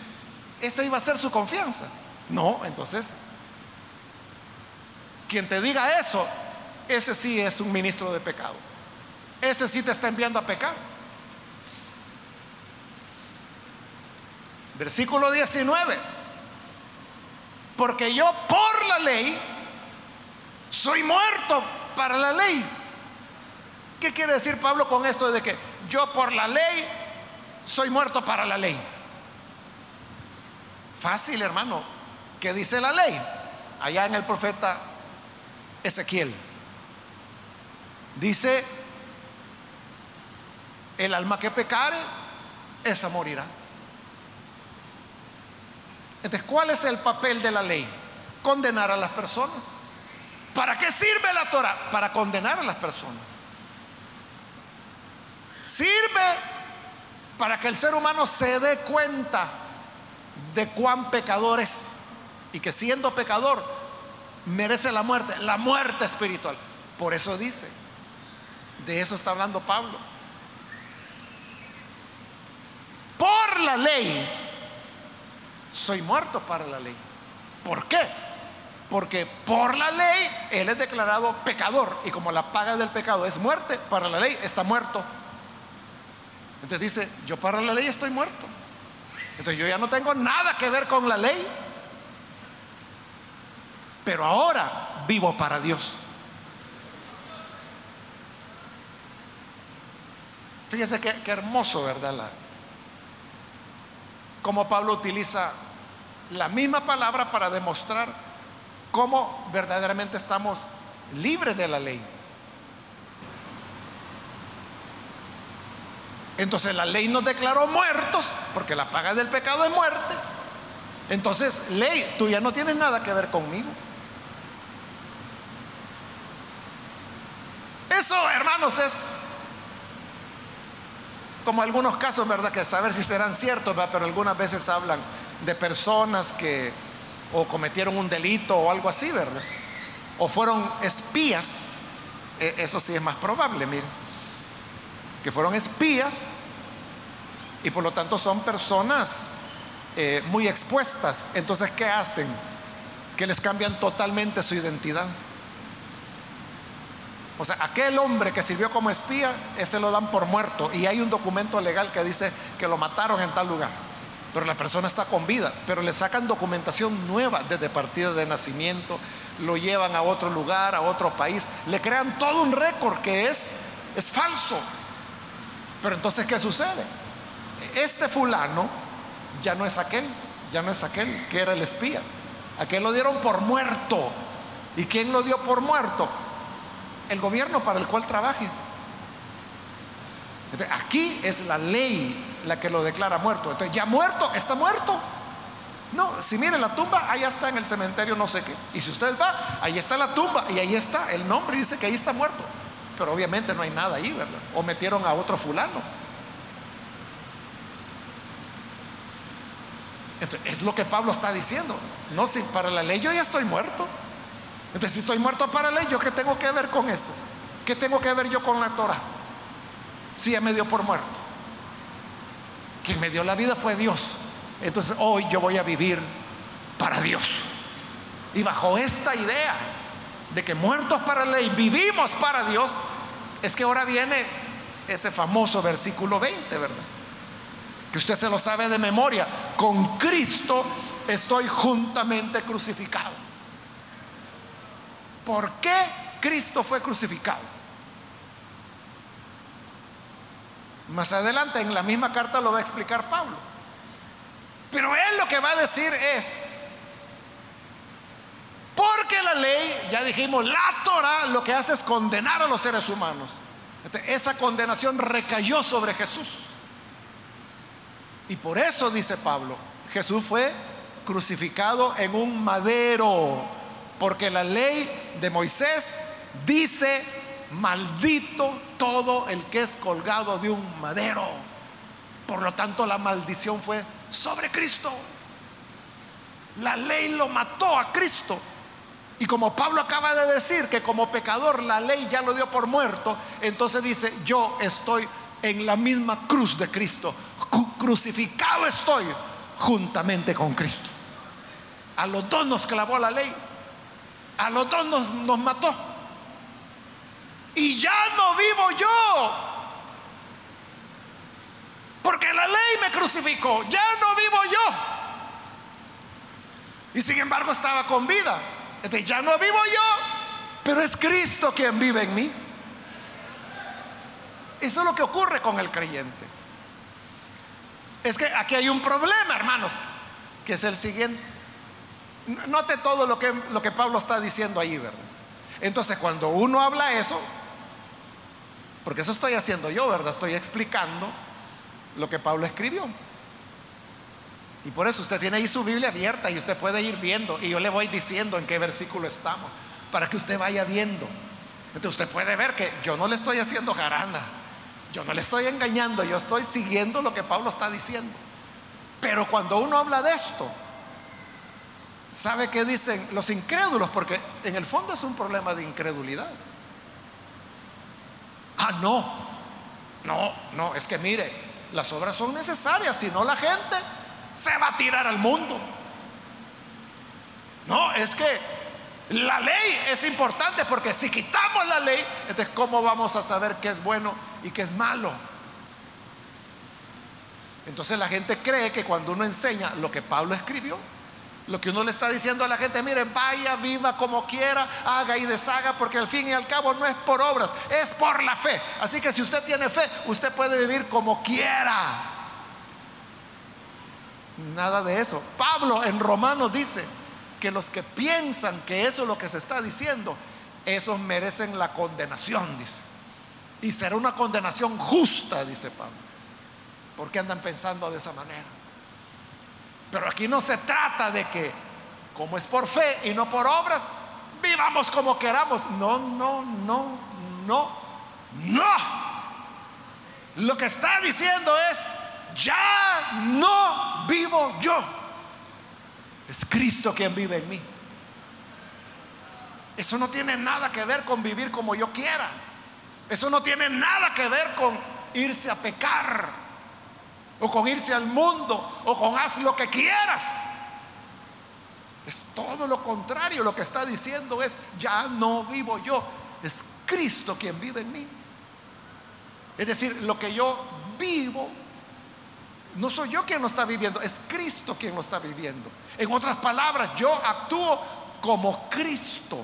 Esa iba a ser su confianza. No, entonces, quien te diga eso, ese sí es un ministro de pecado. Ese sí te está enviando a pecar. Versículo 19. Porque yo por la ley soy muerto para la ley. ¿Qué quiere decir Pablo con esto de que yo por la ley soy muerto para la ley. Fácil, hermano. ¿Qué dice la ley? Allá en el profeta Ezequiel. Dice, el alma que pecare, esa morirá. Entonces, ¿cuál es el papel de la ley? Condenar a las personas. ¿Para qué sirve la Torah? Para condenar a las personas. Sirve para que el ser humano se dé cuenta de cuán pecador es y que siendo pecador merece la muerte, la muerte espiritual. Por eso dice, de eso está hablando Pablo. Por la ley, soy muerto para la ley. ¿Por qué? Porque por la ley Él es declarado pecador y como la paga del pecado es muerte, para la ley está muerto. Entonces dice, yo para la ley estoy muerto. Entonces yo ya no tengo nada que ver con la ley. Pero ahora vivo para Dios. Fíjese qué, hermoso, ¿verdad? Como Pablo utiliza la misma palabra para demostrar cómo verdaderamente estamos libres de la ley. Entonces la ley nos declaró muertos, porque la paga del pecado es muerte. Entonces, ley, tú ya no tienes nada que ver conmigo. Eso, hermanos, es como algunos casos, ¿verdad? Que saber si serán ciertos, pero algunas veces hablan de personas que o cometieron un delito o algo así, ¿verdad? O fueron espías, e, eso sí es más probable, miren, que fueron espías y por lo tanto son personas eh, muy expuestas. Entonces, ¿qué hacen? Que les cambian totalmente su identidad. O sea, aquel hombre que sirvió como espía, ese lo dan por muerto y hay un documento legal que dice que lo mataron en tal lugar. Pero la persona está con vida, pero le sacan documentación nueva desde partido de nacimiento, lo llevan a otro lugar, a otro país, le crean todo un récord que es es falso. Pero entonces, ¿qué sucede? Este fulano ya no es aquel, ya no es aquel que era el espía. Aquel lo dieron por muerto. ¿Y quién lo dio por muerto? el gobierno para el cual trabaje. aquí es la ley la que lo declara muerto. Entonces, ya muerto, está muerto. No, si mire la tumba, allá está en el cementerio no sé qué. Y si usted va, ahí está la tumba y ahí está el nombre dice que ahí está muerto. Pero obviamente no hay nada ahí, ¿verdad? O metieron a otro fulano. Entonces, es lo que Pablo está diciendo. No, si para la ley yo ya estoy muerto. Entonces, si estoy muerto para la ley, ¿yo qué tengo que ver con eso? ¿Qué tengo que ver yo con la Torah? Si ya me dio por muerto. Quien me dio la vida fue Dios. Entonces, hoy yo voy a vivir para Dios. Y bajo esta idea de que muertos para la ley, vivimos para Dios, es que ahora viene ese famoso versículo 20, ¿verdad? Que usted se lo sabe de memoria. Con Cristo estoy juntamente crucificado. ¿Por qué Cristo fue crucificado? Más adelante en la misma carta lo va a explicar Pablo. Pero él lo que va a decir es, porque la ley, ya dijimos, la Torah lo que hace es condenar a los seres humanos. esa condenación recayó sobre Jesús. Y por eso dice Pablo, Jesús fue crucificado en un madero porque la ley de Moisés dice, maldito todo el que es colgado de un madero. Por lo tanto, la maldición fue sobre Cristo. La ley lo mató a Cristo. Y como Pablo acaba de decir que como pecador la ley ya lo dio por muerto, entonces dice, yo estoy en la misma cruz de Cristo. Crucificado estoy juntamente con Cristo. A los dos nos clavó la ley. A los dos nos, mató. Y ya no vivo yo. Porque la ley me crucificó. Ya no vivo yo. Y sin embargo estaba con vida. Entonces ya no vivo yo. Pero es Cristo quien vive en mí. Eso es lo que ocurre con el creyente. Es que aquí hay un problema, hermanos, que es el siguiente. Note todo lo que, lo que Pablo está diciendo ahí, ¿verdad? Entonces, cuando uno habla eso, porque eso estoy haciendo yo, ¿verdad? Estoy explicando lo que Pablo escribió. Y por eso usted tiene ahí su Biblia abierta y usted puede ir viendo. Y yo le voy diciendo en qué versículo estamos, para que usted vaya viendo. Entonces usted puede ver que yo no le estoy haciendo jarana, yo no le estoy engañando, yo estoy siguiendo lo que Pablo está diciendo. Pero cuando uno habla de esto, ¿Sabe qué dicen los incrédulos? Porque en el fondo es un problema de incredulidad. Ah, no, no, no, es que mire, las obras son necesarias, si no la gente se va a tirar al mundo. No, es que la ley es importante porque si quitamos la ley, entonces ¿cómo vamos a saber qué es bueno y qué es malo? Entonces la gente cree que cuando uno enseña lo que Pablo escribió, lo que uno le está diciendo a la gente, miren, vaya, viva como quiera, haga y deshaga, porque al fin y al cabo no es por obras, es por la fe. Así que si usted tiene fe, usted puede vivir como quiera. Nada de eso. Pablo en Romanos dice que los que piensan que eso es lo que se está diciendo, esos merecen la condenación, dice. Y será una condenación justa, dice Pablo. porque andan pensando de esa manera? Pero aquí no se trata de que, como es por fe y no por obras, vivamos como queramos. No, no, no, no, no. Lo que está diciendo es, ya no vivo yo. Es Cristo quien vive en mí. Eso no tiene nada que ver con vivir como yo quiera. Eso no tiene nada que ver con irse a pecar o con irse al mundo o con haz lo que quieras. Es todo lo contrario. Lo que está diciendo es, ya no vivo yo. Es Cristo quien vive en mí. Es decir, lo que yo vivo, no soy yo quien lo está viviendo, es Cristo quien lo está viviendo. En otras palabras, yo actúo como Cristo.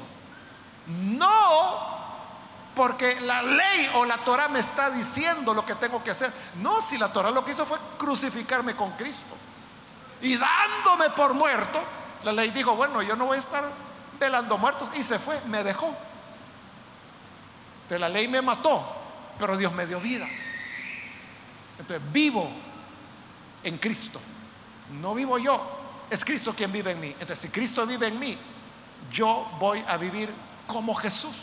No porque la ley o la Torah me está diciendo lo que tengo que hacer. No, si la Torah lo que hizo fue crucificarme con Cristo. Y dándome por muerto, la ley dijo, bueno, yo no voy a estar velando muertos. Y se fue, me dejó. De la ley me mató, pero Dios me dio vida. Entonces vivo en Cristo. No vivo yo, es Cristo quien vive en mí. Entonces si Cristo vive en mí, yo voy a vivir como Jesús,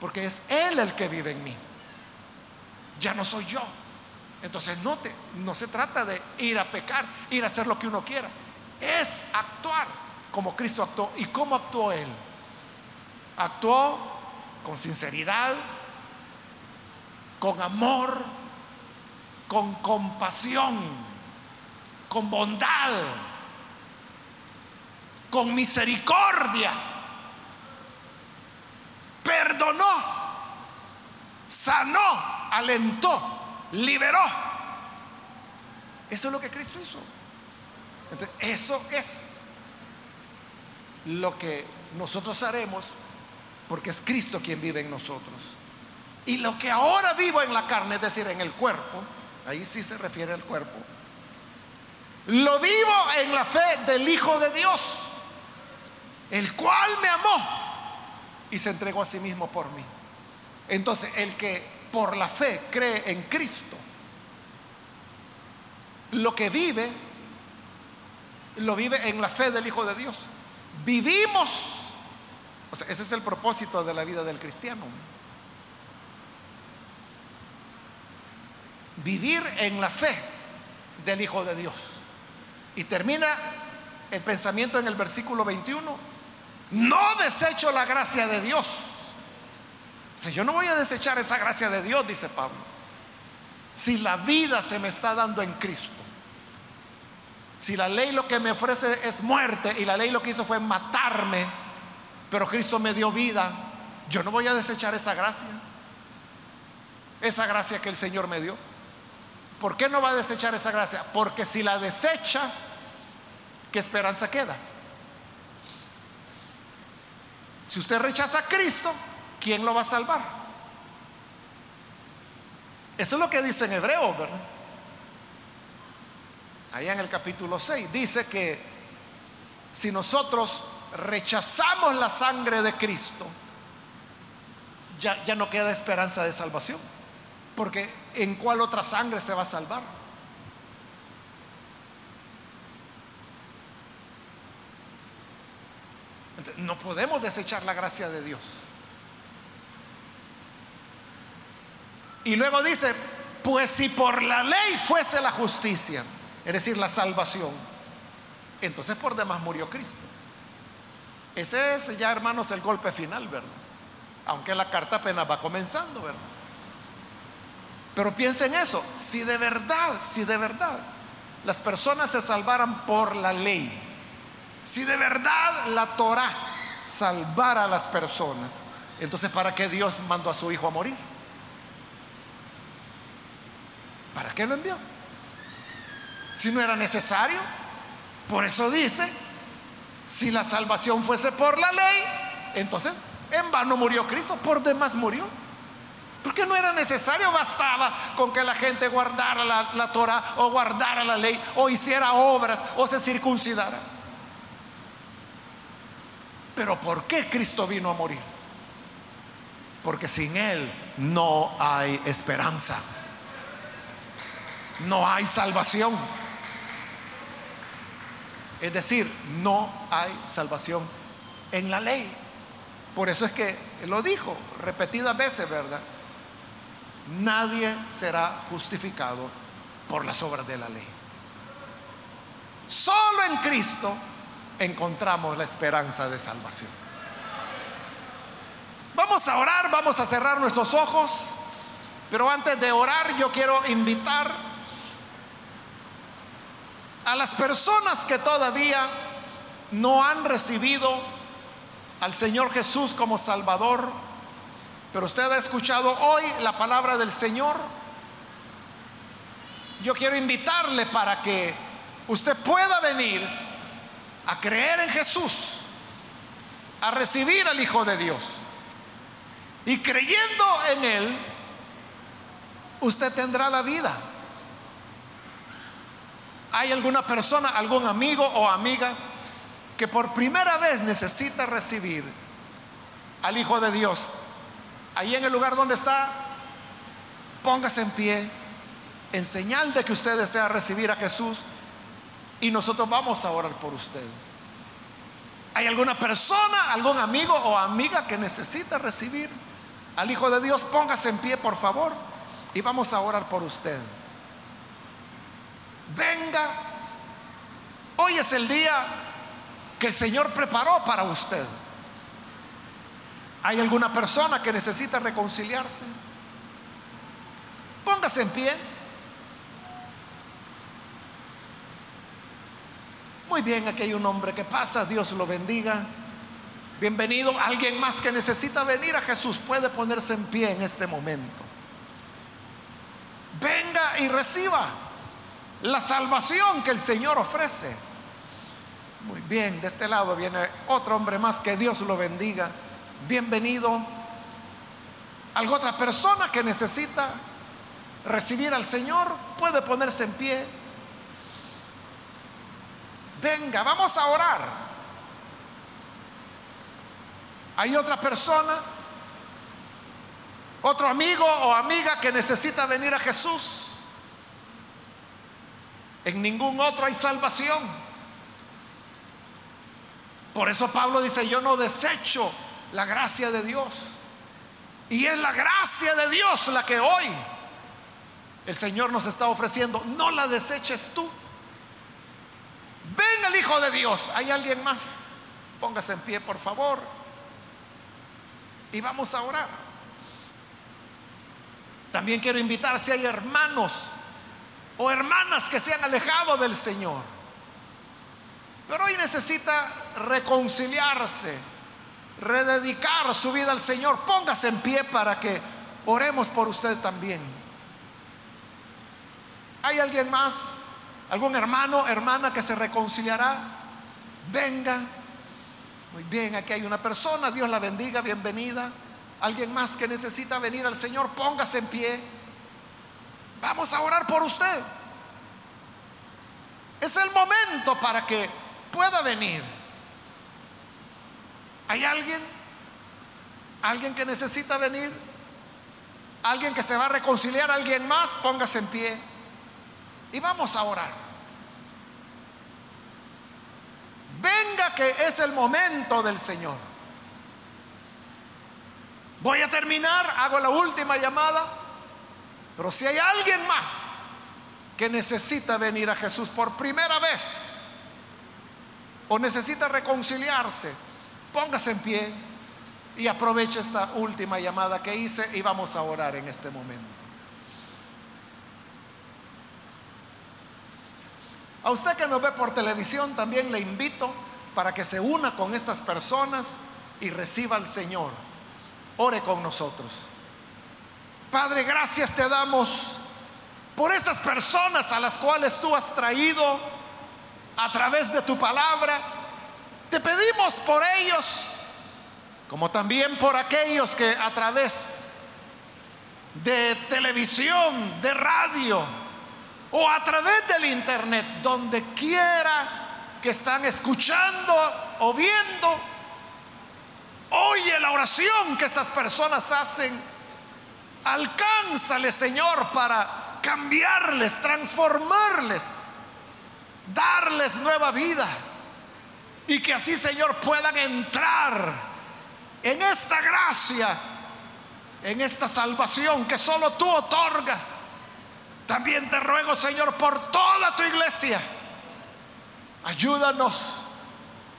porque es Él el que vive en mí. Ya no soy yo. Entonces no, te, no se trata de ir a pecar, ir a hacer lo que uno quiera. Es actuar como Cristo actuó. ¿Y cómo actuó Él? Actuó con sinceridad, con amor, con compasión, con bondad, con misericordia sanó, alentó, liberó. Eso es lo que Cristo hizo. Entonces, eso es lo que nosotros haremos porque es Cristo quien vive en nosotros. Y lo que ahora vivo en la carne, es decir, en el cuerpo, ahí sí se refiere al cuerpo, lo vivo en la fe del Hijo de Dios, el cual me amó y se entregó a sí mismo por mí. Entonces, el que por la fe cree en Cristo, lo que vive, lo vive en la fe del Hijo de Dios. Vivimos, ese es el propósito de la vida del cristiano. Vivir en la fe del Hijo de Dios. Y termina el pensamiento en el versículo 21 no desecho la gracia de Dios. O yo no voy a desechar esa gracia de Dios, dice Pablo. Si la vida se me está dando en Cristo. Si la ley lo que me ofrece es muerte y la ley lo que hizo fue matarme, pero Cristo me dio vida, yo no voy a desechar esa gracia. Esa gracia que el Señor me dio. ¿Por qué no va a desechar esa gracia? Porque si la desecha, ¿qué esperanza queda? Si usted rechaza a Cristo, ¿quién lo va a salvar? Eso es lo que dice en Hebreo, ¿verdad? Allá en el capítulo 6 dice que si nosotros rechazamos la sangre de Cristo, ya, ya no queda esperanza de salvación. Porque ¿en cuál otra sangre se va a salvar? no podemos desechar la gracia de Dios. Y luego dice, pues si por la ley fuese la justicia, es decir, la salvación, entonces por demás murió Cristo. Ese es ya, hermanos, el golpe final, ¿verdad? Aunque la carta apenas va comenzando, ¿verdad? Pero piensen eso, si de verdad, si de verdad las personas se salvaran por la ley, si de verdad la Torah salvara a las personas, entonces ¿para qué Dios mandó a su Hijo a morir? ¿Para qué lo envió? Si no era necesario. Por eso dice, si la salvación fuese por la ley, entonces en vano murió Cristo, por demás murió. Porque no era necesario, bastaba con que la gente guardara la, la Torah o guardara la ley o hiciera obras o se circuncidara. Pero ¿por qué Cristo vino a morir? Porque sin Él no hay esperanza. No hay salvación. Es decir, no hay salvación en la ley. Por eso es que lo dijo repetidas veces, ¿verdad? nadie será justificado por las obras de la ley. Solo en Cristo encontramos la esperanza de salvación. Vamos a orar, vamos a cerrar nuestros ojos, pero antes de orar yo quiero invitar a las personas que todavía no han recibido al Señor Jesús como Salvador, pero usted ha escuchado hoy la palabra del Señor. Yo quiero invitarle para que usted pueda venir a creer en Jesús, a recibir al Hijo de Dios. Y creyendo en Él, usted tendrá la vida. ¿Hay alguna persona, algún amigo o amiga que por primera vez necesita recibir al Hijo de Dios? Ahí en el lugar donde está, póngase en pie en señal de que usted desea recibir a Jesús y nosotros vamos a orar por usted. ¿Hay alguna persona, algún amigo o amiga que necesita recibir al Hijo de Dios? Póngase en pie, por favor, y vamos a orar por usted venga. Hoy es el día que el Señor preparó para usted. ¿Hay alguna persona que necesita reconciliarse? Póngase en pie. Muy bien, aquí hay un hombre que pasa, Dios lo bendiga. Bienvenido. Alguien más que necesita venir a Jesús puede ponerse en pie en este momento. Venga y reciba la salvación que el Señor ofrece. Muy bien, de este lado viene otro hombre más, que Dios lo bendiga. Bienvenido. Algo otra persona que necesita recibir al Señor puede ponerse en pie. Venga, vamos a orar. Hay otra persona, otro amigo o amiga que necesita venir a Jesús. En ningún otro hay salvación. Por eso Pablo dice, yo no desecho la gracia de Dios. Y es la gracia de Dios la que hoy el Señor nos está ofreciendo. No la deseches tú. Ven el Hijo de Dios. ¿Hay alguien más? Póngase en pie, por favor. Y vamos a orar. También quiero invitar si hay hermanos o hermanas que se han alejado del Señor. Pero hoy necesita reconciliarse, rededicar su vida al Señor. Póngase en pie para que oremos por usted también. ¿Hay alguien más? ¿Algún hermano, hermana que se reconciliará? Venga. Muy bien, aquí hay una persona, Dios la bendiga, bienvenida. Alguien más que necesita venir al Señor, póngase en pie. Vamos a orar por usted. Es el momento para que pueda venir. ¿Hay alguien? ¿Alguien que necesita venir? ¿Alguien que se va a reconciliar? ¿Alguien más? Póngase en pie. Y vamos a orar. Venga que es el momento del Señor. Voy a terminar, hago la última llamada. Pero si hay alguien más que necesita venir a Jesús por primera vez o necesita reconciliarse, póngase en pie y aproveche esta última llamada que hice y vamos a orar en este momento. A usted que nos ve por televisión también le invito para que se una con estas personas y reciba al Señor. Ore con nosotros. Padre, gracias te damos por estas personas a las cuales tú has traído a través de tu palabra. Te pedimos por ellos, como también por aquellos que a través de televisión, de radio o a través del internet, donde quiera que están escuchando o viendo, oye la oración que estas personas hacen Alcánzale, Señor, para cambiarles, transformarles, darles nueva vida. Y que así, Señor, puedan entrar en esta gracia en esta salvación que solo tú otorgas. También te ruego, Señor, por toda tu iglesia. Ayúdanos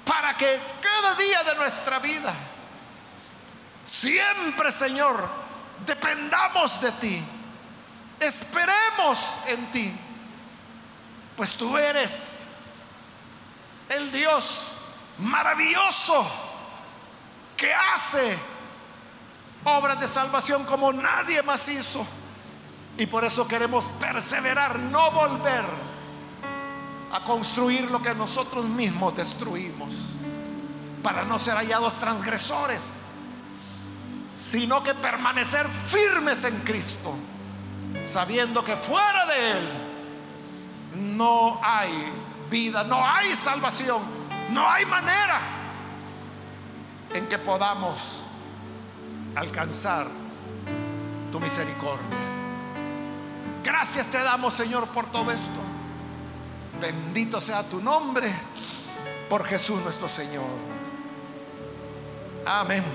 para que cada día de nuestra vida, siempre, Señor, dependamos de ti. Esperemos en ti. Pues tú eres el Dios maravilloso que hace obras de salvación como nadie más hizo. Y por eso queremos perseverar, no volver a construir lo que nosotros mismos destruimos, para no ser hallados transgresores, sino que permanecer firmes en Cristo, sabiendo que fuera de Él no hay vida, no hay salvación, no hay manera en que podamos alcanzar tu misericordia. Gracias te damos, Señor, por todo esto. Bendito sea tu nombre por Jesús nuestro Señor. Amén.